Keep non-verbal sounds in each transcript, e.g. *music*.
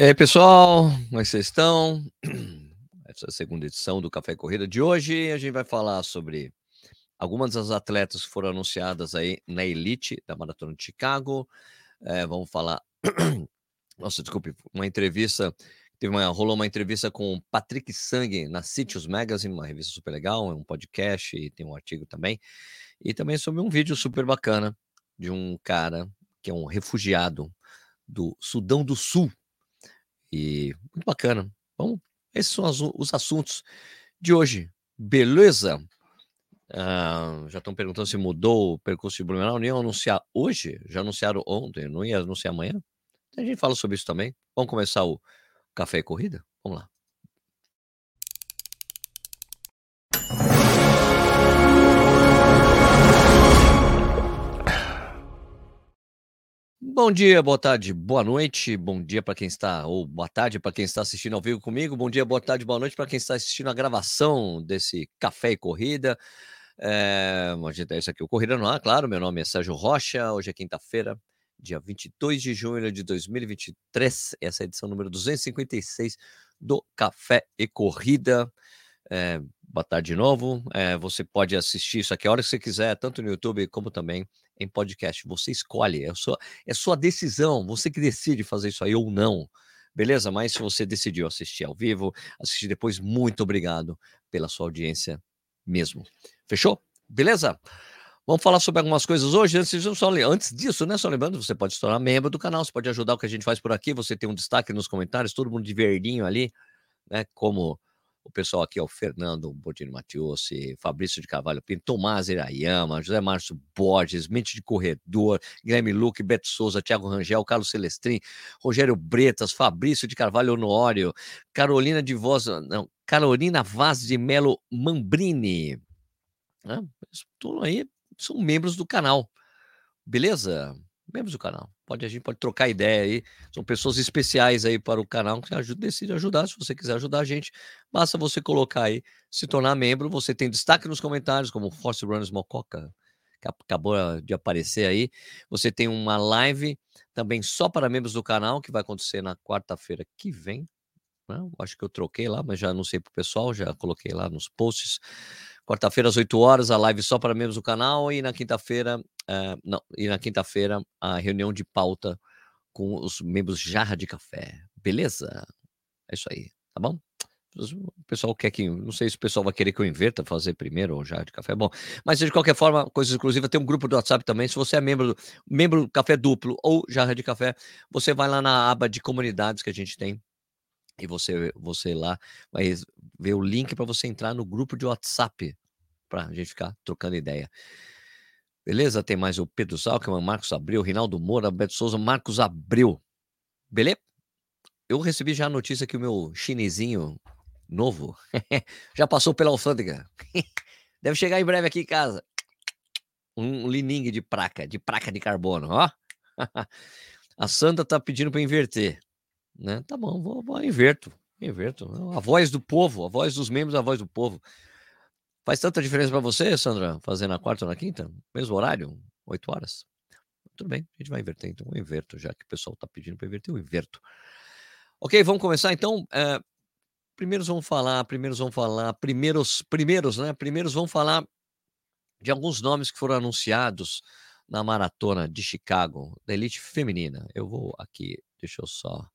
E aí, pessoal, como é vocês estão? *clears throat* Essa é a segunda edição do Café Corrida de hoje. A gente vai falar sobre algumas das atletas que foram anunciadas aí na elite da Maratona de Chicago. É, vamos falar. *clears throat* Nossa, desculpe, uma entrevista. Teve uma, rolou uma entrevista com o Patrick Sang na Cities Magazine, uma revista super legal, é um podcast e tem um artigo também. E também sobre um vídeo super bacana de um cara que é um refugiado do Sudão do Sul, e muito bacana. Vamos, esses são os assuntos de hoje. Beleza? Ah, já estão perguntando se mudou o percurso de Blumenau. Não ia anunciar hoje? Já anunciaram ontem, não ia anunciar amanhã? A gente fala sobre isso também. Vamos começar o Café e Corrida? Vamos lá. Bom dia, boa tarde, boa noite, bom dia para quem está, ou boa tarde para quem está assistindo ao vivo comigo, bom dia, boa tarde, boa noite para quem está assistindo a gravação desse Café e Corrida. É, gente é isso aqui, o Corrida no Ar, claro, meu nome é Sérgio Rocha, hoje é quinta-feira, dia 22 de junho de 2023, essa é a edição número 256 do Café e Corrida. É, boa tarde de novo. É, você pode assistir isso aqui a hora que você quiser, tanto no YouTube como também em podcast. Você escolhe, é sua, é sua decisão, você que decide fazer isso aí ou não. Beleza? Mas se você decidiu assistir ao vivo, assistir depois, muito obrigado pela sua audiência mesmo. Fechou? Beleza? Vamos falar sobre algumas coisas hoje. Antes, só, antes disso, né? Só lembrando, você pode se tornar membro do canal, você pode ajudar o que a gente faz por aqui. Você tem um destaque nos comentários, todo mundo de verdinho ali, né? Como o pessoal aqui é o Fernando Bordino Matiossi, Fabrício de Carvalho Pinto, Tomás Irayama, José Márcio Borges, Mente de Corredor, Guilherme Luque, Beto Souza, Thiago Rangel, Carlos Celestrin, Rogério Bretas, Fabrício de Carvalho Honório, Carolina de Voz, não, Carolina Vaz de Melo Mambrini. Né? Tudo aí são membros do canal. Beleza? Membros do canal. Pode, a gente pode trocar ideia aí. São pessoas especiais aí para o canal que ajuda, decide ajudar. Se você quiser ajudar a gente, basta você colocar aí, se tornar membro. Você tem destaque nos comentários, como Force Runners Mococa, que acabou de aparecer aí. Você tem uma live também só para membros do canal, que vai acontecer na quarta-feira que vem. Né? Acho que eu troquei lá, mas já anunciei para o pessoal, já coloquei lá nos posts. Quarta-feira às 8 horas, a live só para membros do canal e na quinta-feira, uh, não, e na quinta-feira a reunião de pauta com os membros Jarra de Café. Beleza? É isso aí, tá bom? O pessoal quer que. Não sei se o pessoal vai querer que eu inverta fazer primeiro ou jarra de café. Bom, mas de qualquer forma, coisa exclusiva, tem um grupo do WhatsApp também. Se você é membro do membro Café Duplo ou Jarra de Café, você vai lá na aba de comunidades que a gente tem e você, você lá vai ver o link para você entrar no grupo de WhatsApp para a gente ficar trocando ideia. Beleza? Tem mais o Pedro Zalkman, Marcos Abreu, Rinaldo Moura, Beto Souza, Marcos Abreu. Beleza? Eu recebi já a notícia que o meu chinesinho novo *laughs* já passou pela alfândega. *laughs* Deve chegar em breve aqui em casa. Um lining de placa, de placa de carbono, ó. *laughs* A Sandra tá pedindo para inverter. Né? Tá bom, vou, vou inverto, inverto. A voz do povo, a voz dos membros, a voz do povo. Faz tanta diferença para você, Sandra, fazer na quarta ou na quinta? Mesmo horário? Oito horas? Tudo bem, a gente vai inverter, então eu inverto, já que o pessoal está pedindo para inverter, eu inverto. Ok, vamos começar então. É, primeiros vamos falar, primeiros vamos falar, primeiros, primeiros, né? Primeiros vamos falar de alguns nomes que foram anunciados na maratona de Chicago, da elite feminina. Eu vou aqui, deixa eu só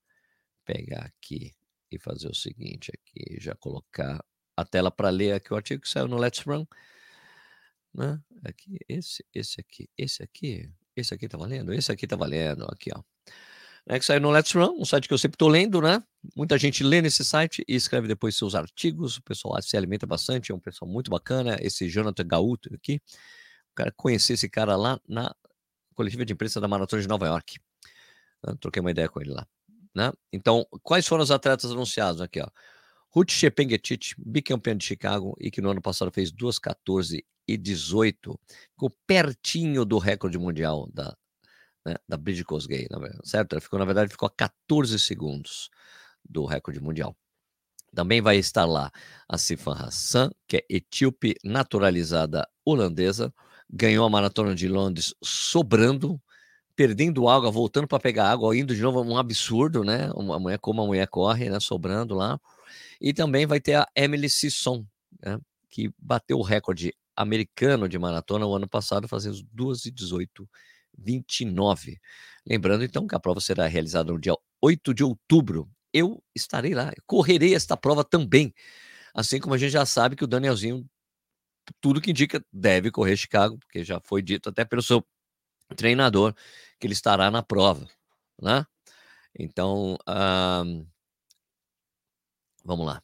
pegar aqui e fazer o seguinte aqui, já colocar a tela para ler aqui o artigo que saiu no Let's Run. Né? Aqui, esse, esse aqui, esse aqui, esse aqui tá valendo? Esse aqui tá valendo, aqui, ó. É que saiu no Let's Run, um site que eu sempre tô lendo, né? Muita gente lê nesse site e escreve depois seus artigos. O pessoal se alimenta bastante, é um pessoal muito bacana. Esse Jonathan Gauto aqui, o cara conheci esse cara lá na coletiva de imprensa da Maratona de Nova York. Eu troquei uma ideia com ele lá. Né? Então, quais foram os atletas anunciados aqui? Ó? Ruth Chepengetich, bicampeã de Chicago e que no ano passado fez 2,14 e 18, ficou pertinho do recorde mundial da, né, da Bridget Kosgei, certo? Ela ficou, na verdade, ficou a 14 segundos do recorde mundial. Também vai estar lá a Sifan Hassan, que é etíope naturalizada holandesa, ganhou a maratona de Londres sobrando, perdendo água, voltando para pegar água, indo de novo, um absurdo, né? Uma mulher como a mulher corre, né? Sobrando lá. E também vai ter a Emily Sisson, né? que bateu o recorde americano de maratona o ano passado, fazendo 2 e 18 29. Lembrando então que a prova será realizada no dia 8 de outubro. Eu estarei lá, correrei esta prova também. Assim como a gente já sabe que o Danielzinho, tudo que indica, deve correr Chicago, porque já foi dito até pelo seu treinador que ele estará na prova, né? Então, uh, vamos lá.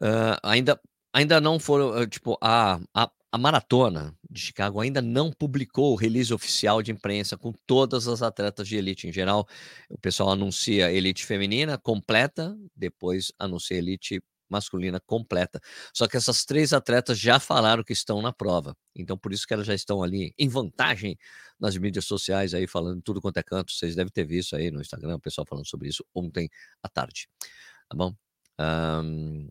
Uh, ainda, ainda não foram, tipo, a, a, a maratona de Chicago ainda não publicou o release oficial de imprensa com todas as atletas de elite. Em geral, o pessoal anuncia elite feminina completa, depois anuncia elite masculina completa. Só que essas três atletas já falaram que estão na prova. Então, por isso que elas já estão ali em vantagem nas mídias sociais, aí falando tudo quanto é canto. Vocês devem ter visto aí no Instagram, o pessoal falando sobre isso ontem à tarde. Tá bom? Um,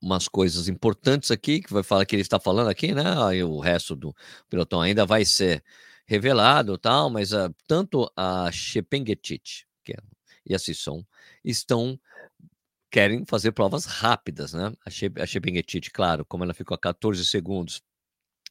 umas coisas importantes aqui, que vai falar que ele está falando aqui, né? Aí o resto do pelotão ainda vai ser revelado tal, mas uh, tanto a Chepengetit é, e a Sisson estão querem fazer provas rápidas, né? A, She, claro, como ela ficou a 14 segundos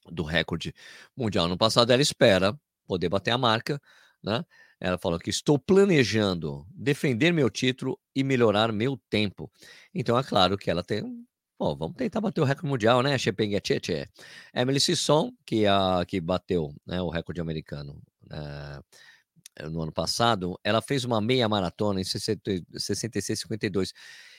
do recorde mundial no passado, ela espera poder bater a marca, né? Ela falou que estou planejando defender meu título e melhorar meu tempo. Então é claro que ela tem Pô, vamos tentar bater o recorde mundial, né? Chepengetche. Emily Sisson, que, a, que bateu né, o recorde americano uh, no ano passado, ela fez uma meia maratona em 66,52.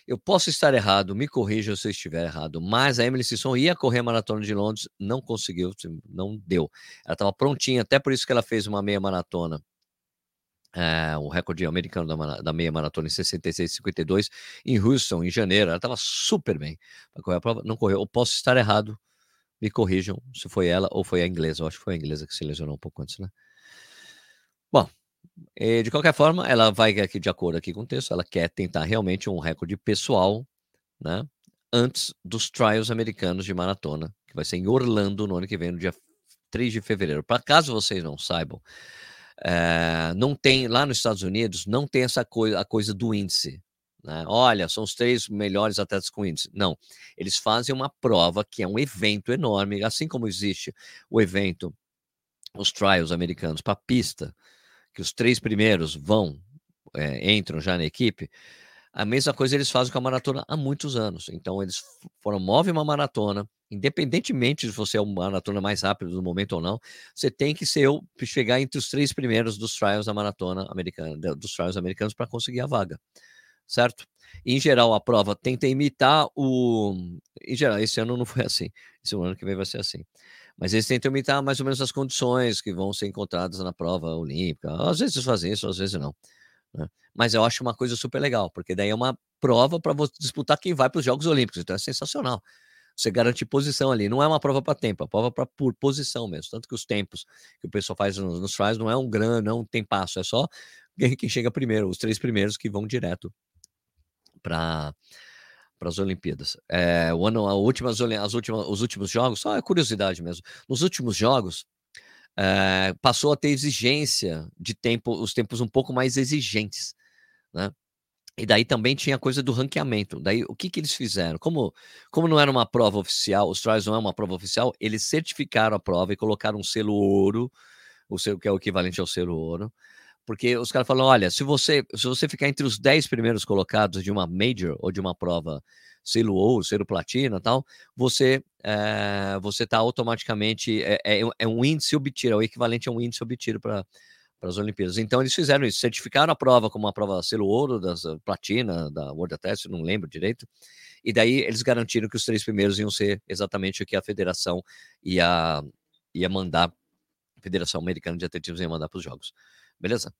Eu posso estar errado, me corrija se eu estiver errado, mas a Emily Sisson ia correr a maratona de Londres, não conseguiu, não deu. Ela estava prontinha, até por isso que ela fez uma meia maratona é, o recorde americano da, da, meia maratona em 66,52 em Houston, em janeiro. Ela estava super bem para correr a prova, não correu. Eu posso estar errado, me corrijam se foi ela ou foi a inglesa. Eu acho que foi a inglesa que se lesionou um pouco antes, né? Bom, de qualquer forma, ela vai aqui de acordo aqui com o texto, ela quer tentar realmente um recorde pessoal, né? Antes dos trials americanos de maratona, que vai ser em Orlando no ano que vem, no dia 3 de fevereiro. Para caso vocês não saibam, é, não tem, lá nos Estados Unidos, não tem essa coisa, a coisa do índice. Né? Olha, são os três melhores atletas com índice. Não, eles fazem uma prova que é um evento enorme, assim como existe o evento, os trials americanos para pista, que os três primeiros vão, é, entram já na equipe. A mesma coisa eles fazem com a maratona há muitos anos. Então, eles promovem uma maratona, independentemente de você é o maratona mais rápido do momento ou não, você tem que ser chegar entre os três primeiros dos trials da maratona americana, dos trials americanos para conseguir a vaga, certo? Em geral, a prova tenta imitar o. Em geral, esse ano não foi assim. Esse ano que vem vai ser assim. Mas eles tentam imitar mais ou menos as condições que vão ser encontradas na prova olímpica. Às vezes fazem isso, às vezes não. Né? Mas eu acho uma coisa super legal, porque daí é uma prova para disputar quem vai para os Jogos Olímpicos. Então é sensacional você garante posição ali. Não é uma prova para tempo, é uma prova para por posição mesmo. Tanto que os tempos que o pessoal faz nos, nos trials não é um grande, não tem passo, é só quem chega primeiro, os três primeiros que vão direto para para as Olimpíadas. É, o ano, a as últimas, os últimos jogos, só é curiosidade mesmo. Nos últimos jogos, é, passou a ter exigência de tempo, os tempos um pouco mais exigentes, né? E daí também tinha a coisa do ranqueamento. Daí o que, que eles fizeram? Como, como não era uma prova oficial, os trials não é uma prova oficial, eles certificaram a prova e colocaram um selo ouro, o selo que é o equivalente ao selo ouro. Porque os caras falam: olha, se você, se você ficar entre os 10 primeiros colocados de uma major ou de uma prova selo ouro, selo platina tal, você é, você está automaticamente. É, é, é, um índice obtido, é o equivalente a um índice obtido para para as Olimpíadas. Então eles fizeram isso, certificaram a prova como uma prova selo ouro, das uh, platina, da World Athletics, não lembro direito. E daí eles garantiram que os três primeiros iam ser exatamente o que a federação ia, ia mandar, a Federação Americana de Atletismo ia mandar para os Jogos. Beleza?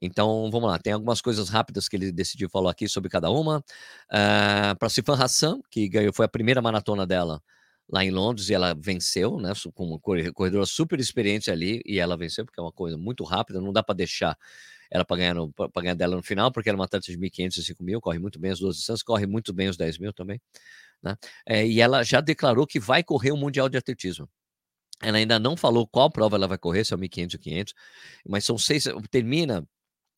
Então, vamos lá. Tem algumas coisas rápidas que ele decidiu falar aqui sobre cada uma. Uh, ah, para Sifan Hassan, que ganhou, foi a primeira maratona dela lá em Londres e ela venceu, né? Com uma corredora super experiente ali e ela venceu porque é uma coisa muito rápida, não dá para deixar ela para ganhar, ganhar dela no final, porque ela é uma atleta de 1.500 e 5.000, corre muito bem as duas distâncias, corre muito bem os 10 mil também, né? É, e ela já declarou que vai correr o Mundial de Atletismo. Ela ainda não falou qual prova ela vai correr, se é o 1500 ou 500, mas são seis. Termina.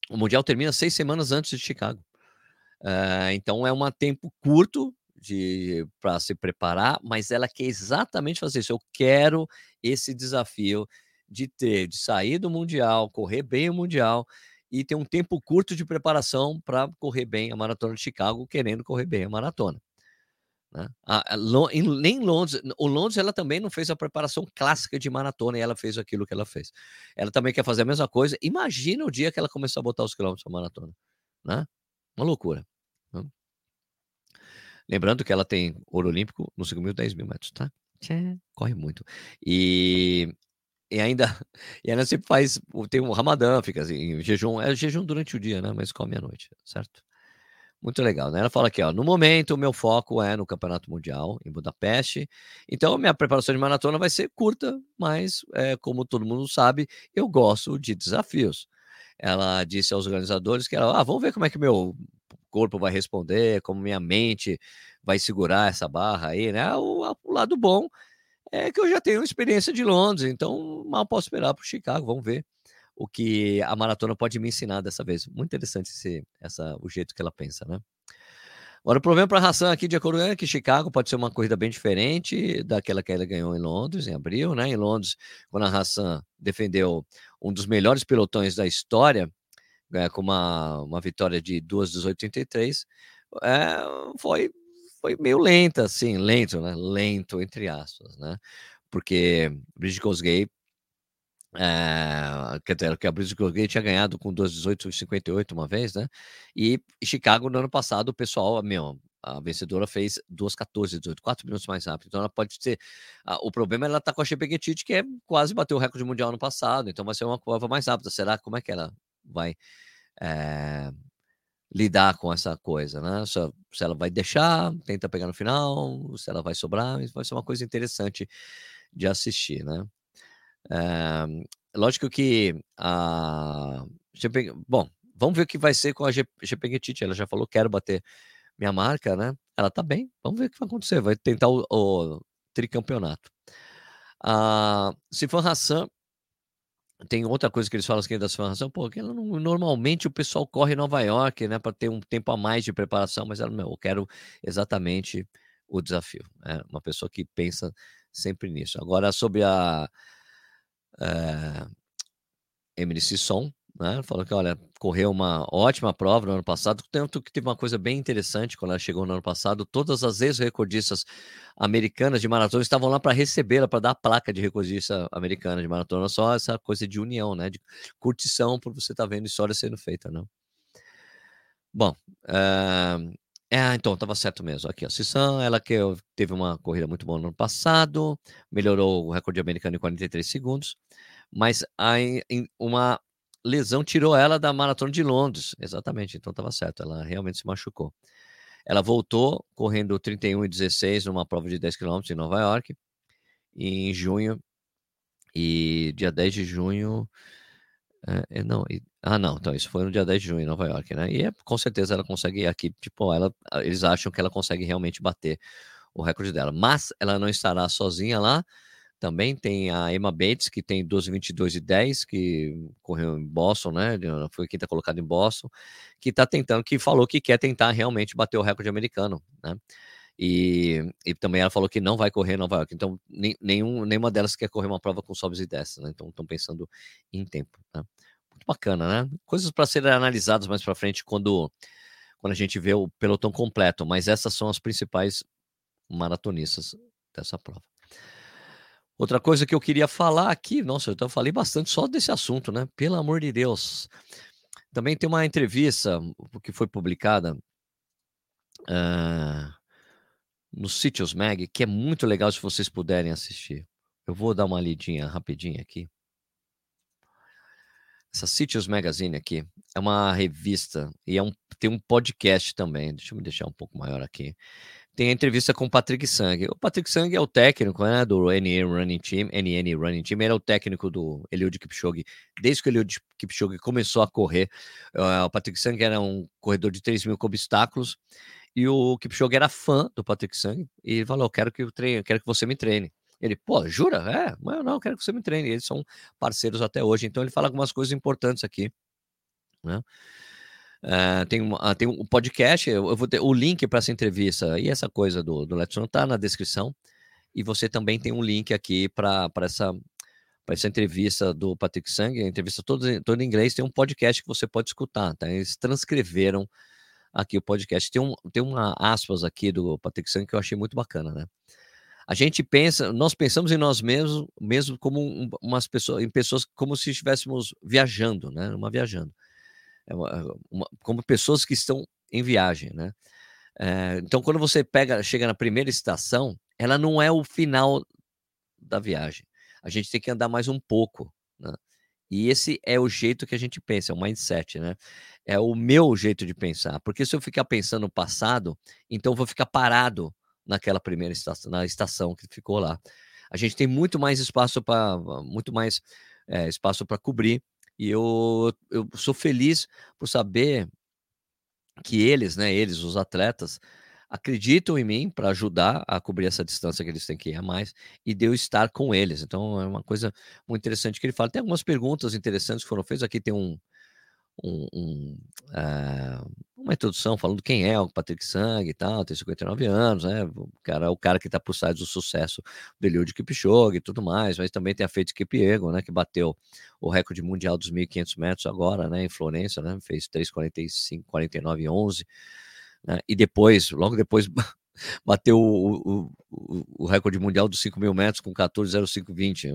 O Mundial termina seis semanas antes de Chicago. Uh, então é um tempo curto para se preparar, mas ela quer exatamente fazer isso. Eu quero esse desafio de ter, de sair do Mundial, correr bem o Mundial e ter um tempo curto de preparação para correr bem a maratona de Chicago, querendo correr bem a maratona. Né? A, a, em, nem Londres, o Londres ela também não fez a preparação clássica de maratona e ela fez aquilo que ela fez. Ela também quer fazer a mesma coisa. Imagina o dia que ela começar a botar os quilômetros para maratona, né? Uma loucura. Né? Lembrando que ela tem ouro olímpico no 5 mil, 10 mil metros, tá? Corre muito. E, e ainda *laughs* e ainda sempre faz tem um Ramadã, fica assim, em jejum, é jejum durante o dia, né? Mas come à noite, certo? Muito legal, né? Ela fala aqui, ó, no momento o meu foco é no Campeonato Mundial em Budapeste, então minha preparação de maratona vai ser curta, mas é, como todo mundo sabe, eu gosto de desafios. Ela disse aos organizadores que ela, ah, vamos ver como é que meu corpo vai responder, como minha mente vai segurar essa barra aí, né? O, o lado bom é que eu já tenho experiência de Londres, então mal posso esperar para o Chicago, vamos ver o que a maratona pode me ensinar dessa vez. Muito interessante esse, essa, o jeito que ela pensa, né? Agora, o problema para a Hassan aqui de acordo é que Chicago pode ser uma corrida bem diferente daquela que ela ganhou em Londres, em abril, né? Em Londres, quando a Hassan defendeu um dos melhores pelotões da história, é, com uma, uma vitória de 2,18,33, é, foi, foi meio lenta, assim, lento, né? Lento, entre aspas, né? Porque Bridget Kosgei é, quer dizer, que a British Gay tinha ganhado com 2,18,58 uma vez, né? E Chicago, no ano passado, o pessoal, meu, a vencedora fez 2,14,18, 4 minutos mais rápido. Então ela pode ser. o problema é ela tá com a Chepeguetite, que é quase bateu o recorde mundial no passado, então vai ser uma prova mais rápida. Será como é que ela vai é, lidar com essa coisa, né? Se, se ela vai deixar, tenta pegar no final, se ela vai sobrar, vai ser uma coisa interessante de assistir, né? É, lógico que a GP, bom, vamos ver o que vai ser com a GPGTT. Ela já falou quero bater minha marca, né? Ela tá bem. Vamos ver o que vai acontecer. Vai tentar o, o tricampeonato. A Sifan Hassan tem outra coisa que eles falam aqui da Hassan, pô, que não, normalmente o pessoal corre em Nova York, né, para ter um tempo a mais de preparação, mas ela não, eu quero exatamente o desafio. É né? uma pessoa que pensa sempre nisso. Agora sobre a é, Emily Sisson, né? Falou que, olha, correu uma ótima prova no ano passado, tanto que teve uma coisa bem interessante quando ela chegou no ano passado, todas as ex-recordistas americanas de maratona estavam lá para recebê-la, para dar a placa de recordista americana de maratona, só essa coisa de união, né? De curtição por você estar tá vendo história sendo feita, não? Bom, uh, é, então, estava certo mesmo. Aqui, a Sissan, ela que teve uma corrida muito boa no ano passado, melhorou o recorde americano em 43 segundos, mas aí, uma lesão tirou ela da maratona de Londres. Exatamente, então estava certo, ela realmente se machucou. Ela voltou correndo 31 e 16 numa prova de 10 km em Nova York, em junho, e dia 10 de junho. É, não, ah, não, então isso foi no dia 10 de junho em Nova York, né? E é, com certeza ela consegue aqui, tipo, ela, eles acham que ela consegue realmente bater o recorde dela. Mas ela não estará sozinha lá. Também tem a Emma Bates, que tem 12, 22 e 10, que correu em Boston, né? Foi quem está colocado em Boston, que está tentando, que falou que quer tentar realmente bater o recorde americano, né? E, e também ela falou que não vai correr em Nova York. Então, nem, nenhum, nenhuma delas quer correr uma prova com sobes e desces, né? Então, estão pensando em tempo, né? Muito bacana, né? Coisas para serem analisadas mais para frente quando, quando a gente vê o pelotão completo, mas essas são as principais maratonistas dessa prova. Outra coisa que eu queria falar aqui, nossa, eu falei bastante só desse assunto, né? Pelo amor de Deus. Também tem uma entrevista que foi publicada uh, no Sítios Mag, que é muito legal se vocês puderem assistir. Eu vou dar uma lidinha rapidinha aqui. Essa Cities Magazine aqui é uma revista e é um, tem um podcast também. Deixa eu me deixar um pouco maior aqui. Tem a entrevista com o Patrick Sang. O Patrick Sang é o técnico né, do NN Running Team. NN Running Team. Ele é o técnico do Eliud Kipchoge. Desde que o Eliud Kipchoge começou a correr, uh, o Patrick Sang era um corredor de 3 mil com obstáculos. E o Kipchoge era fã do Patrick Sang. E falou: quero que, eu treine, quero que você me treine. Ele, pô, jura? É, mas não, quero que você me treine. Eles são parceiros até hoje, então ele fala algumas coisas importantes aqui, né? Uh, tem, uma, ah, tem um podcast, eu, eu vou ter o link para essa entrevista e essa coisa do, do Let's tá na descrição. E você também tem um link aqui para essa, essa entrevista do Patrick Sang, a entrevista toda, toda em inglês. Tem um podcast que você pode escutar, tá? Eles transcreveram aqui o podcast. Tem, um, tem uma aspas aqui do Patrick Sang que eu achei muito bacana, né? A gente pensa, nós pensamos em nós mesmos, mesmo como um, umas pessoas, em pessoas como se estivéssemos viajando, né? Uma viajando. É uma, uma, como pessoas que estão em viagem, né? É, então, quando você pega, chega na primeira estação, ela não é o final da viagem. A gente tem que andar mais um pouco, né? E esse é o jeito que a gente pensa, é o mindset, né? É o meu jeito de pensar. Porque se eu ficar pensando no passado, então eu vou ficar parado naquela primeira estação, na estação que ficou lá. A gente tem muito mais espaço para muito mais é, espaço para cobrir e eu, eu sou feliz por saber que eles, né, eles, os atletas, acreditam em mim para ajudar a cobrir essa distância que eles têm que ir a mais e de eu estar com eles. Então é uma coisa muito interessante que ele fala. Tem algumas perguntas interessantes que foram feitas. Aqui tem um, um, um uh, uma introdução falando quem é o Patrick Sang e tal, tem 59 anos, né? O cara, o cara que está por trás do sucesso do Eliud Kipchoge e tudo mais, mas também tem a Feito Kipiergo, né? Que bateu o recorde mundial dos 1.500 metros agora, né? Em Florença, né? Fez 3,45, 49 11. Né? E depois, logo depois, *laughs* bateu o, o, o, recorde mundial dos 5 mil metros com 14,0520.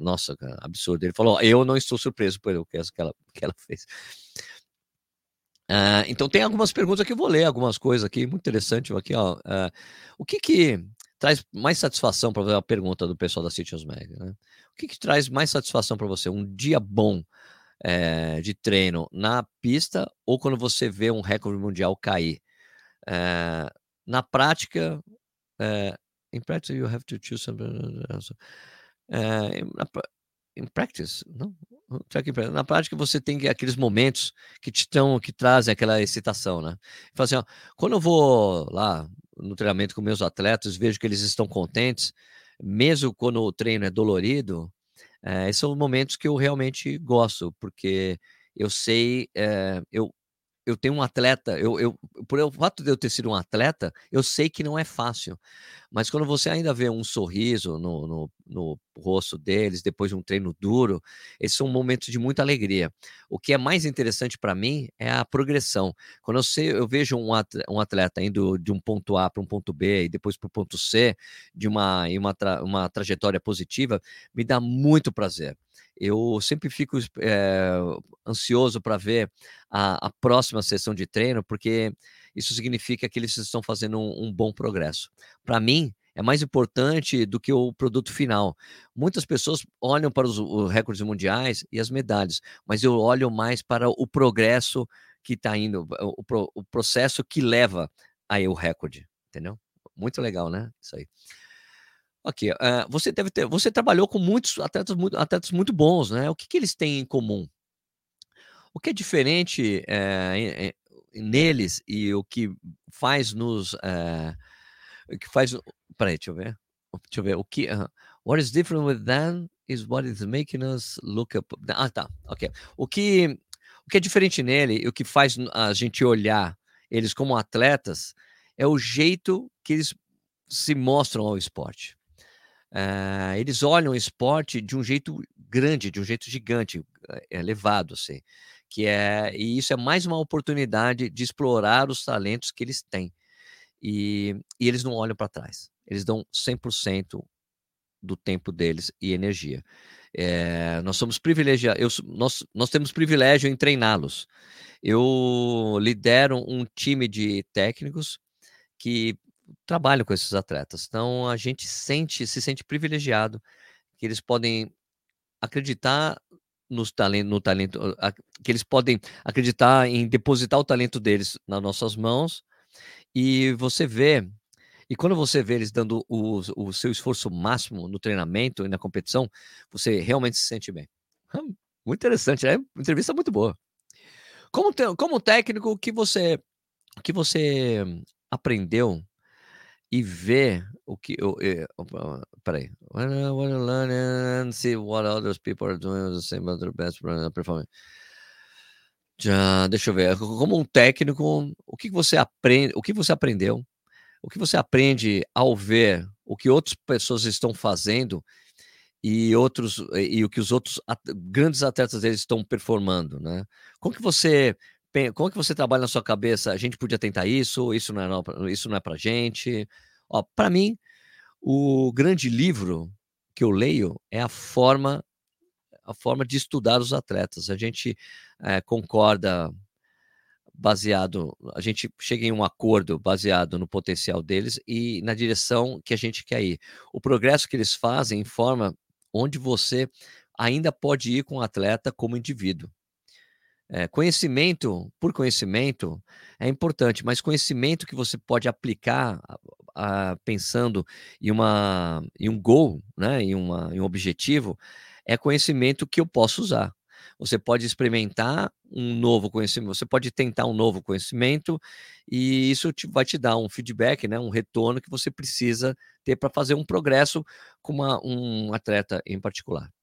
Nossa, cara, absurdo. Ele falou: Eu não estou surpreso pelo que ela, que ela fez. Uh, então tem algumas perguntas que eu vou ler, algumas coisas aqui, muito interessante aqui, ó. Uh, o que que traz mais satisfação para a pergunta do pessoal da City Mag, né? O que que traz mais satisfação para você? Um dia bom é, de treino na pista ou quando você vê um recorde mundial cair? É, na prática, é, in practice you have to choose something. É, in practice, não? Na prática, você tem aqueles momentos que te estão, que trazem aquela excitação, né? Assim, ó, quando eu vou lá no treinamento com meus atletas, vejo que eles estão contentes, mesmo quando o treino é dolorido, é, esses são momentos que eu realmente gosto, porque eu sei, é, eu, eu tenho um atleta, eu, eu, por o fato de eu ter sido um atleta, eu sei que não é fácil. Mas quando você ainda vê um sorriso no, no, no rosto deles, depois de um treino duro, esses são momentos de muita alegria. O que é mais interessante para mim é a progressão. Quando eu, sei, eu vejo um atleta, um atleta indo de um ponto A para um ponto B e depois para o ponto C, de uma, uma, tra, uma trajetória positiva, me dá muito prazer eu sempre fico é, ansioso para ver a, a, próxima sessão de treino, porque isso significa que eles estão fazendo um, um bom progresso. Para mim, é mais importante do que o produto final. Muitas pessoas olham para os, os recordes mundiais e as medalhas, mas eu olho mais para o progresso que está indo, o, o, processo que leva aí o recorde, entendeu? Muito legal, né? Isso aí. Ok, uh, você deve ter, você trabalhou com muitos atletas muito, atletas muito bons, né? O que, que eles têm em comum? O que é diferente é, neles e o que faz nos, é, o que faz, peraí, deixa eu ver, deixa eu ver, o que, uh, what is different with them is what is making us look up, ah, tá, ok, o que, o que é diferente nele e o que faz a gente olhar eles como atletas é o jeito que eles se mostram ao esporte. Uh, eles olham o esporte de um jeito grande, de um jeito gigante, eh, elevado, assim, que é e isso é mais uma oportunidade de explorar os talentos que eles têm. E, e eles não olham para trás. Eles dão 100% do tempo deles e energia. É, nós somos privilegiados, nós, nós temos privilégio em treiná-los. Eu lidero um time de técnicos que trabalho com esses atletas. Então a gente sente, se sente privilegiado que eles podem acreditar nos talento, no talento, que eles podem acreditar em depositar o talento deles nas nossas mãos e você vê e quando você vê eles dando o, o seu esforço máximo no treinamento e na competição, você realmente se sente bem. Muito interessante, é uma entrevista muito boa. Como, te, como técnico, o que você, o que você aprendeu e ver o que eu, eh, opa, espera aí. When I wanna learn and see what others people are doing the same other best performing. Já, deixa eu ver, como um técnico, o que você aprende o que você aprendeu, o que você aprende ao ver o que outras pessoas estão fazendo e outros e o que os outros at grandes atletas deles estão performando, né. Como que você como que você trabalha na sua cabeça, a gente podia tentar isso, isso não é isso não é pra gente. Ó, pra mim, o grande livro que eu leio é a forma a forma de estudar os atletas. A gente, eh, concorda baseado a gente chega em um acordo baseado no potencial deles e na direção que a gente quer ir. O progresso que eles fazem informa onde você ainda pode ir com o atleta como indivíduo. Eh, conhecimento por conhecimento é importante, mas conhecimento que você pode aplicar, ah, pensando em uma em um goal, né, em uma em um objetivo, é conhecimento que eu posso usar. Você pode experimentar um novo conhecimento, você pode tentar um novo conhecimento, e isso te vai te dar um feedback, né, um retorno que você precisa ter para fazer um progresso com uma um atleta em particular.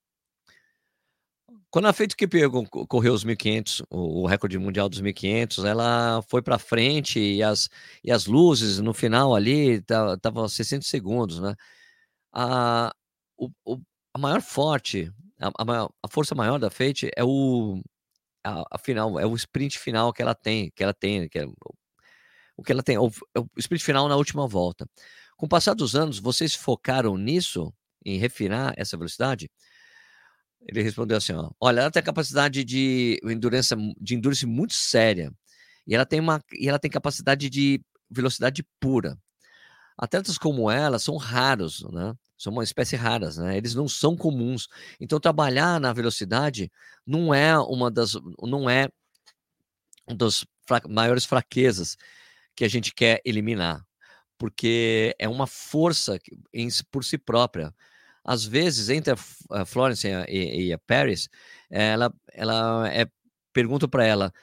Quando a Faith Kipyegon correu os 1500, o recorde mundial dos 1500, ela foi pra frente e as e as luzes no final ali esta estavam 60 segundos, né. A o o a maior forte, a a maior a força maior da Faith é o a a final, é o sprint final que ela tem que ela tem, que é o que ela tem, o é o sprint final na última volta. Com o passar dos anos, vocês focaram nisso, em refinar essa velocidade? Ele respondeu assim, ó: "Olha, ela tem capacidade de endurance de endurance muito séria, e ela tem uma e ela tem capacidade de velocidade pura. Atletas como ela são raros, né, são uma espécie raras, né, eles não são comuns. Então trabalhar na velocidade não é uma das não é um dos fra maiores fraquezas que a gente quer eliminar, porque é uma força em por si própria. Às vezes, entre a Florence e a Paris, ela ela, eh, perguntam pra ela: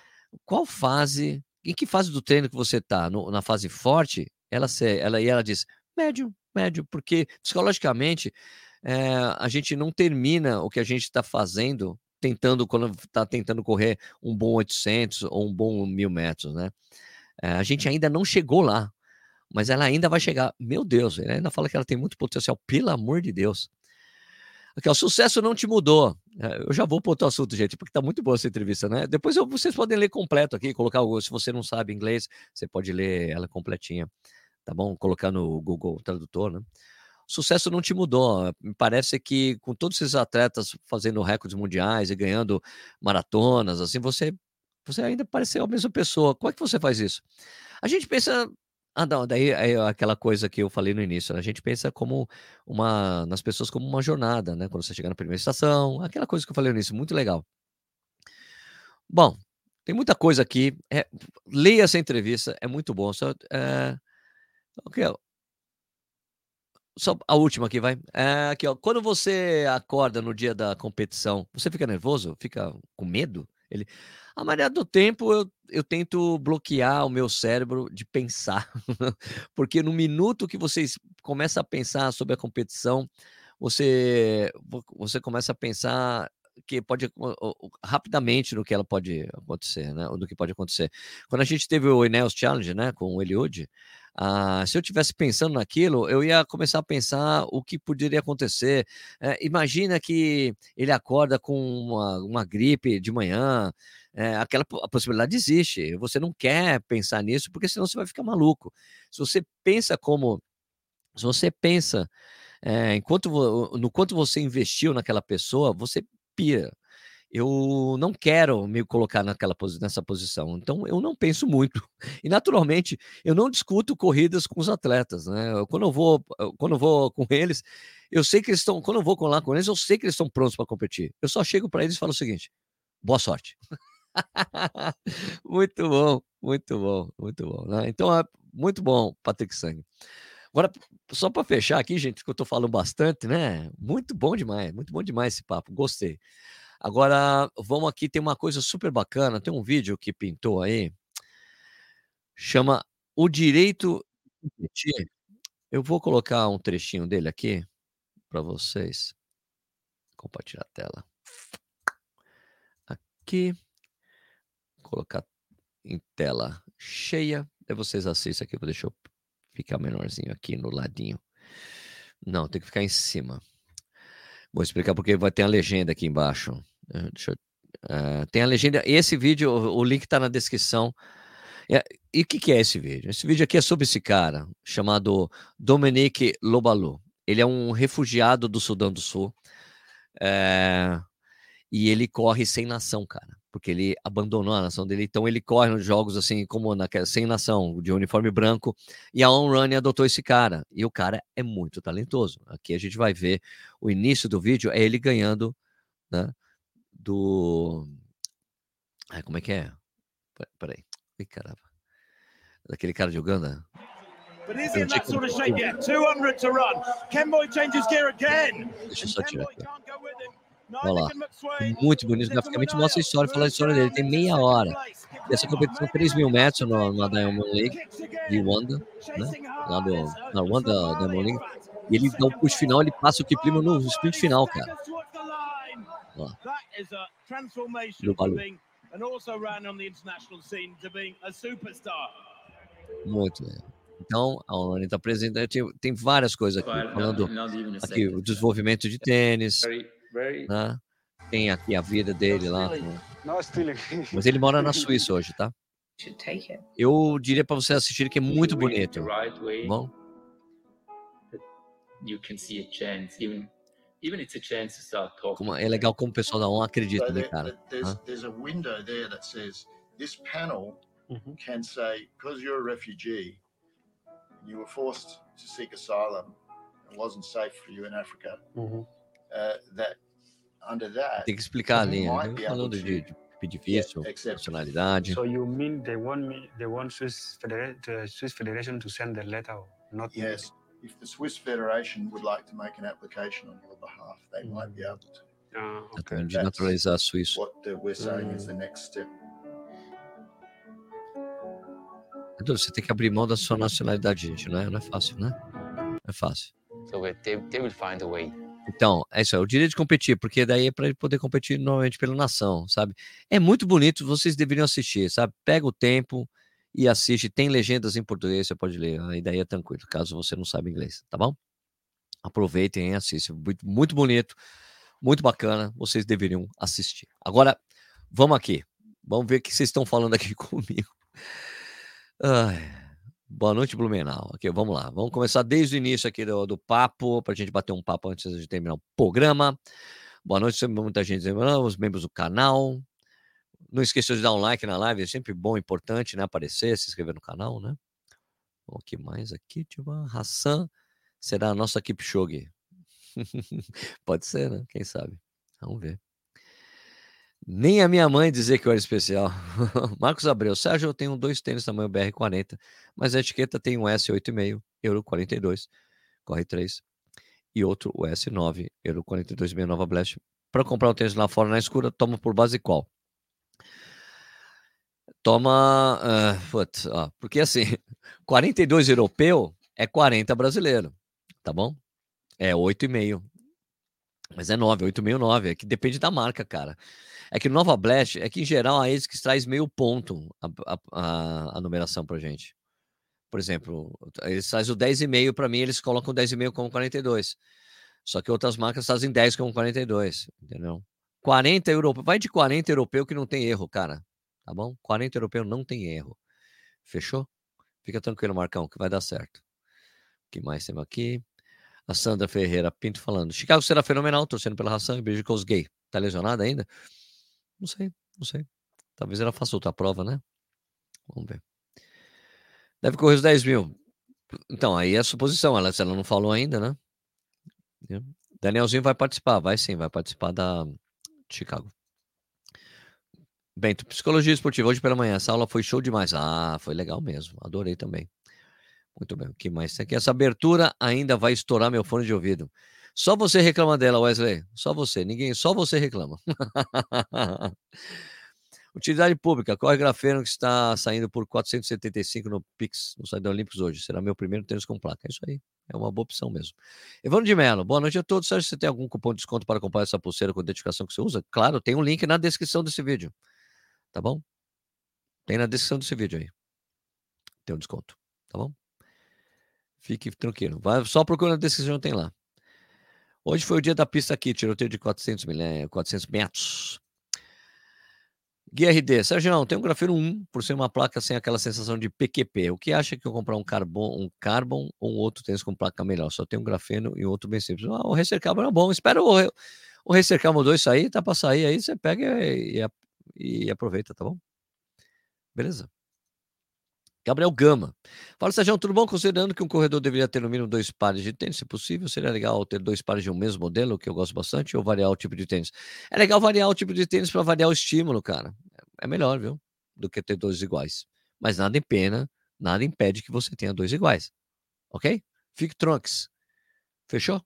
"Qual fase em que fase do treino que você tá? No na fase forte?" Ela ela e ela diz: "Médio, médio", porque psicologicamente, eh, a gente não termina o que a gente tá fazendo, tentando quando tá tentando correr um bom 800 ou um bom 1000 metros, né. Eh, a gente ainda não chegou lá, mas ela ainda vai chegar. Meu Deus, ele ainda fala que ela tem muito potencial, pelo amor de Deus. Aqui ó, sucesso não te mudou. Eh, eu já vou para outro assunto gente, porque tá muito boa essa entrevista, né. Depois eu vocês podem ler completo aqui, colocar se você não sabe inglês, você pode ler ela completinha, tá bom? Colocar no Google Tradutor, né. Sucesso não te mudou, me parece que com todos esses atletas fazendo recordes mundiais e ganhando maratonas, assim, você você ainda parece ser a mesma pessoa. Como é que você faz isso? A gente pensa ah não, daí é aquela coisa que eu falei no início, né, a gente pensa como uma nas pessoas como uma jornada, né, quando você chegar na primeira estação, aquela coisa que eu falei no início, muito legal. Bom, tem muita coisa aqui, eh, leia essa entrevista, é muito bom, só, aqui ó só a última aqui vai, eh, aqui ó, quando você acorda no dia da competição, você fica nervoso? Fica com medo? Ele: "A maioria do tempo eu eu tento bloquear o meu cérebro de pensar, *laughs* porque no minuto que vocês começa a pensar sobre a competição, você vo você começa a pensar que pode rapidamente no que ela pode acontecer, né, ou do que pode acontecer. Quando a gente teve o Ineos Challenge, né, com o Eliud, ah, se eu tivesse pensando naquilo, eu ia começar a pensar o que poderia acontecer. Eh, imagina que ele acorda com uma uma gripe de manhã, eh, aquela a possibilidade existe, você não quer pensar nisso, porque senão você vai ficar maluco. Se você pensa como se você pensa, eh, enquanto no quanto você investiu naquela pessoa, você pira. Eu não quero me colocar naquela nessa posição, então eu não penso muito. *laughs* E naturalmente, eu não discuto corridas com os atletas, né, quando eu vou quando eu vou com eles, eu sei que eles estão quando eu vou lá com eles, eu sei que eles estão prontos pra competir. Eu só chego pra eles e falo o seguinte: "Boa sorte". *laughs* Muito bom, muito bom, muito bom, né. Então é muito bom, Patrick Sang. Agora, só pra fechar aqui gente, que eu tô falando bastante, né, muito bom demais, muito bom demais esse papo, gostei. Agora, vamos aqui, tem uma coisa super bacana, tem um vídeo que pintou aí chama "O direito de competir" Eu vou colocar um trechinho dele aqui para vocês. Compartilhar a tela. Aqui. Colocar em tela cheia. Aí vocês assistem aqui. Vou deixar eu ficar menorzinho aqui no ladinho. Não, tem que ficar em cima. Vou explicar porque vai ter a legenda aqui embaixo. Eu, uh, tem a legenda. Esse vídeo, o link está na descrição. É, e o que, que, é esse vídeo? Esse vídeo aqui é sobre esse cara chamado Dominique Lobalu. Ele é um refugiado do Sudão do Sul. É, e ele corre sem nação, cara. Porque ele abandonou a nação dele. Então ele corre nos jogos assim, como naquela, sem nação, de uniforme branco. E a On Run adotou esse cara. E o cara é muito talentoso. Aqui a gente vai ver o início do vídeo, é ele ganhando, né? Do. Ai, como é que é? Peraí. Ai, caramba. Daquele cara de Uganda. But is in that sort of shape yet? 200 to run. Kenboy changes gear again. Deixa eu só tirar aqui. Olha lá. Muito bonito. Graficamente mostra a história, fala a história dele. Tem meia hora. Essa competição 3 mil metros na Diamond League de Wanda, né? Lá do, na Wanda Diamond League. E ele dá um push final, ele passa o Kiplima no sprint final, cara. Ó. Do Balu. Muito bem. Então, a online está presente. Né, tem, tem várias coisas aqui, falando aqui o desenvolvimento de tênis, né? Tem aqui a vida dele lá. Mas ele mora na *laughs* Suíça hoje, tá? Eu diria para você assistir que é muito bonito. Tá bom? Como é legal como o pessoal da ONU acredita, né, cara? There's, there's a window there that says this panel mm-hmm. can say because you're a refugee, you were forced to seek asylum, it wasn't safe for you in Africa. Mm-hmm. Uh, that under that, tem que explicar a linha, né? falando de, de pedir visto, nacionalidade. So you mean they want me, they want Swiss, Federa the Swiss Federation to send the letter, not yes. Me if the Swiss Federation would like to make an application on your behalf, they mm. might be able to. Ah, okay. De naturalizar suíço. What we're saying is the next step. Então, você tem que abrir mão da sua nacionalidade, gente. Não é, não é fácil, né? Não é fácil. So they, they will find a way. Então, é isso, é o direito de competir, porque daí é para ele poder competir novamente pela nação, sabe? É muito bonito, vocês deveriam assistir, sabe? Pega o tempo, e assiste. Tem legendas em português, você pode ler. A ideia é tranquilo, caso você não saiba inglês, tá bom? Aproveitem e assistam. Muito, muito bonito, muito bacana. Vocês deveriam assistir. Agora, vamos aqui. Vamos ver o que vocês estão falando aqui *laughs* comigo. Ai, boa noite, Blumenau. Aqui, vamos lá. Vamos começar desde o início aqui do, do papo, para a gente bater um papo antes de terminar o programa. Boa noite, muita gente, os membros do canal, não esqueça de dar um like na live, é sempre bom, importante, né? Aparecer, se inscrever no canal, né? O que mais aqui? Tipo, Hassan será a nossa Shogi. *laughs* Pode ser, né? Quem sabe? Vamos ver. Nem a minha mãe dizer que eu era especial. *laughs* Marcos Abreu. Sérgio, eu tenho dois tênis tamanho BR40, mas a etiqueta tem um S8,5, Euro 42, corre 3. E outro, o S9, Euro 42,5 Nova Blast. Para comprar um tênis lá fora na escura, toma por base qual? Toma. Uh, ó, porque assim, *laughs* 42 europeu é 40 brasileiro, tá bom? É 8,5. Mas é 9, 8,5, 9. É que depende da marca, cara. É que no Nova Blast, é que em geral a ASICS traz meio ponto a, a, a numeração pra gente. Por exemplo, eles trazem o 10,5 para mim, eles colocam 10,5 como 42. Só que outras marcas trazem 10 como 42, entendeu? 40 europeu, vai de 40 europeu que não tem erro, cara tá bom? 40 europeu não tem erro. Fechou? Fica tranquilo, Marcão, que vai dar certo. O que mais temos aqui? A Sandra Ferreira Pinto falando. Chicago será fenomenal, torcendo pela ração e beijo com os gay. Tá lesionada ainda? Não sei, não sei. Talvez ela faça outra prova, né? Vamos ver. Deve correr os 10 mil. Então, aí é suposição. Ela, ela não falou ainda, né? Danielzinho vai participar, vai sim, vai participar da Chicago. Bento, psicologia esportiva, hoje pela manhã, essa aula foi show demais. Ah, foi legal mesmo, adorei também. Muito bem, o que mais tem aqui? Essa abertura ainda vai estourar meu fone de ouvido. Só você reclama dela, Wesley. Só você, ninguém, só você reclama. *laughs* Utilidade pública, corre grafeno que está saindo por 475 no Pix, no site da Olímpicos hoje. Será meu primeiro tênis com placa. É isso aí. É uma boa opção mesmo. Evandro de Mello, boa noite a todos. Sérgio, você tem algum cupom de desconto para comprar essa pulseira com identificação que você usa? Claro, tem um link na descrição desse vídeo. Tá bom? Tem na descrição desse vídeo aí. Tem um desconto. Tá bom? Fique tranquilo. Vai, só procura na descrição, tem lá. Hoje foi o dia da pista aqui, tiroteio de 400, mil, 400 metros. GRD, Sérgio, tem um grafeno 1 por ser uma placa sem aquela sensação de PQP. O que acha que eu comprar um carbon, um carbon ou um outro tênis com placa melhor? Só tem um grafeno e outro bem simples. Ah, o Racer Carbon é bom. Espera o, o Racer Carbon 2 sair, tá para sair aí, você pega e, e, e aproveita, tá bom? Beleza. Gabriel Gama. Fala, Sérgio, tudo bom? Considerando que um corredor deveria ter no mínimo dois pares de tênis, se possível, seria legal ter dois pares de um mesmo modelo, que eu gosto bastante, ou variar o tipo de tênis? É legal variar o tipo de tênis para variar o estímulo, cara. É melhor, viu? Do que ter dois iguais. Mas nada pena, nada impede que você tenha dois iguais. Ok? Fique trunks. Fechou?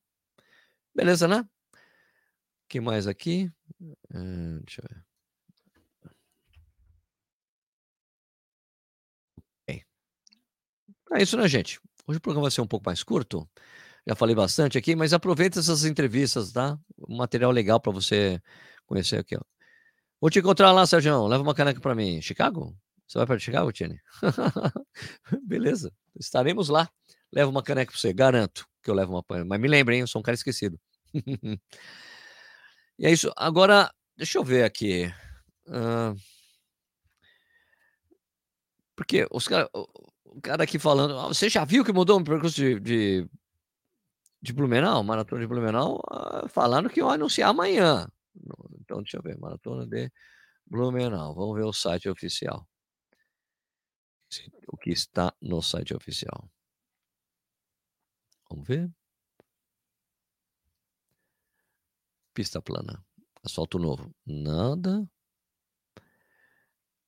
Beleza, né? O que mais aqui? Uh, deixa eu ver. É isso, né, gente? Hoje o programa vai ser um pouco mais curto. Já falei bastante aqui, mas aproveita essas entrevistas, tá? Um material legal para você conhecer aqui, ó. Vou te encontrar lá, Sérgio. Leva uma caneca para mim. Chicago? Você vai para Chicago, Tiene? *laughs* Beleza. Estaremos lá. Leva uma caneca para você. Garanto que eu levo uma. Mas me lembrem, eu sou um cara esquecido. *laughs* e é isso. Agora, deixa eu ver aqui. Uh... Porque os caras o cara aqui falando, ah, você já viu que mudou o percurso de, de, de Blumenau, maratona de Blumenau, ah, falando que vai anunciar amanhã. Então, deixa eu ver, maratona de Blumenau. Vamos ver o site oficial. O que está no site oficial. Vamos ver. Pista plana. Asfalto novo. Nada.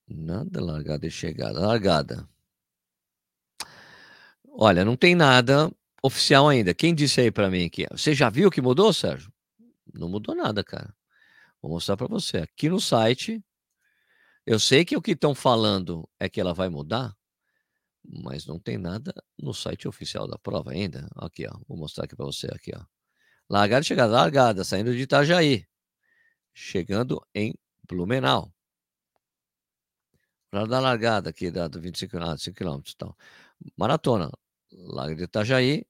Nada largada e chegada. Largada. Olha, não tem nada oficial ainda. Quem disse aí para mim que você já viu que mudou, Sérgio? Não mudou nada, cara. Vou mostrar para você. Aqui no site, eu sei que o que estão falando é que ela vai mudar, mas não tem nada no site oficial da prova ainda. Aqui, ó. Vou mostrar aqui para você aqui, ó. Largada, chegada, largada, saindo de Itajaí, chegando em Blumenau. Para dar largada aqui, dado 25 km e tal. Maratona, Lago de Itajaí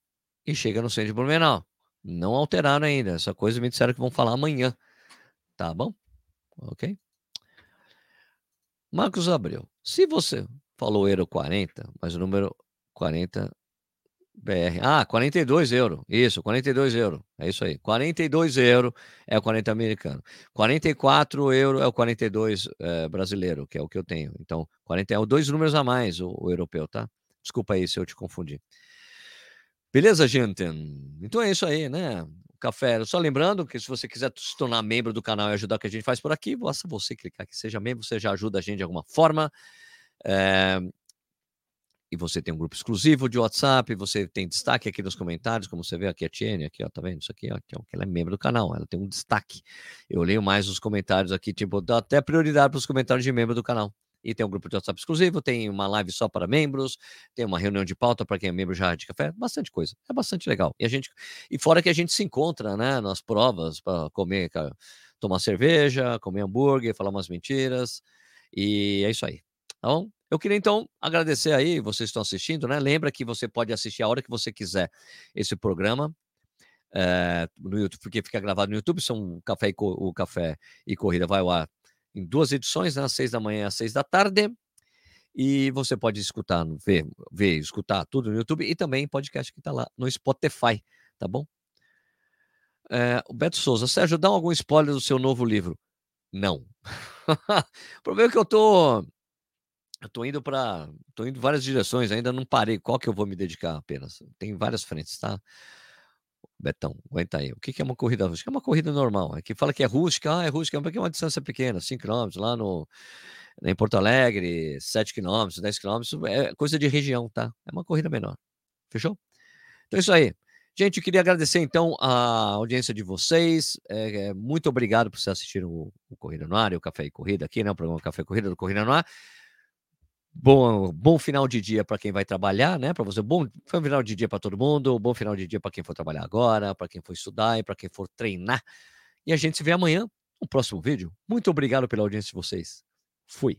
e chega no centro de Blumenau. Não alteraram ainda. Essa coisa me disseram que vão falar amanhã. Tá bom? Ok? Marcos Abreu. Se você falou Euro 40, mas o número 40 BR. Ah, 42 euro. Isso, 42 euro. É isso aí. 42 euro é o 40 americano. 44 euro é o 42 é, eh, brasileiro, que é o que eu tenho. Então, 40 é dois números a mais o, o europeu, tá? Desculpa aí se eu te confundi. Beleza, gente? Então é isso aí, né? Café. Só lembrando que se você quiser se tornar membro do canal e ajudar o que a gente faz por aqui, basta você clicar aqui, seja membro, você já ajuda a gente de alguma forma. É... E você tem um grupo exclusivo de WhatsApp, você tem destaque aqui nos comentários, como você vê aqui a Tiene, aqui, ó, tá vendo isso aqui, ó, ó, ela é membro do canal, ela tem um destaque. Eu leio mais os comentários aqui, tipo, dá até prioridade para os comentários de membro do canal e tem um grupo de WhatsApp exclusivo, tem uma live só para membros, tem uma reunião de pauta para quem é membro já de café, bastante coisa. É bastante legal. E a gente e fora que a gente se encontra, né, nas provas para comer, tomar cerveja, comer hambúrguer, falar umas mentiras. E é isso aí. Tá bom? Eu queria então agradecer aí, vocês estão assistindo, né? Lembra que você pode assistir a hora que você quiser esse programa. É, no YouTube, porque fica gravado no YouTube, são café e, o café e corrida vai ao ar em duas edições, né, às seis da manhã e às seis da tarde. E você pode escutar, ver, ver, escutar tudo no YouTube e também podcast que está lá no Spotify, tá bom? É, o Beto Souza, Sérgio, dá algum spoiler do seu novo livro? Não. *laughs* o problema é que eu tô, eu tô indo para, tô indo várias direções, ainda não parei. Qual que eu vou me dedicar apenas? Tem várias frentes, tá? Betão, aguenta aí. O que é uma corrida rústica? É uma corrida normal. Aqui fala que é rústica, ah, é rústica, porque é uma distância pequena, 5 km, lá no, em Porto Alegre, 7 km, 10 km, é coisa de região, tá? É uma corrida menor. Fechou? Então é isso aí. Gente, queria agradecer então a audiência de vocês. É, é, muito obrigado por vocês assistirem o, o Corrida no Ar, o Café e Corrida aqui, né? O programa Café e Corrida do Corrida no Ar. Bom, bom final de dia para quem vai trabalhar, né? Para você, bom final de dia para todo mundo, bom final de dia para quem for trabalhar agora, para quem for estudar e para quem for treinar. E a gente se vê amanhã no próximo vídeo. Muito obrigado pela audiência de vocês. Fui.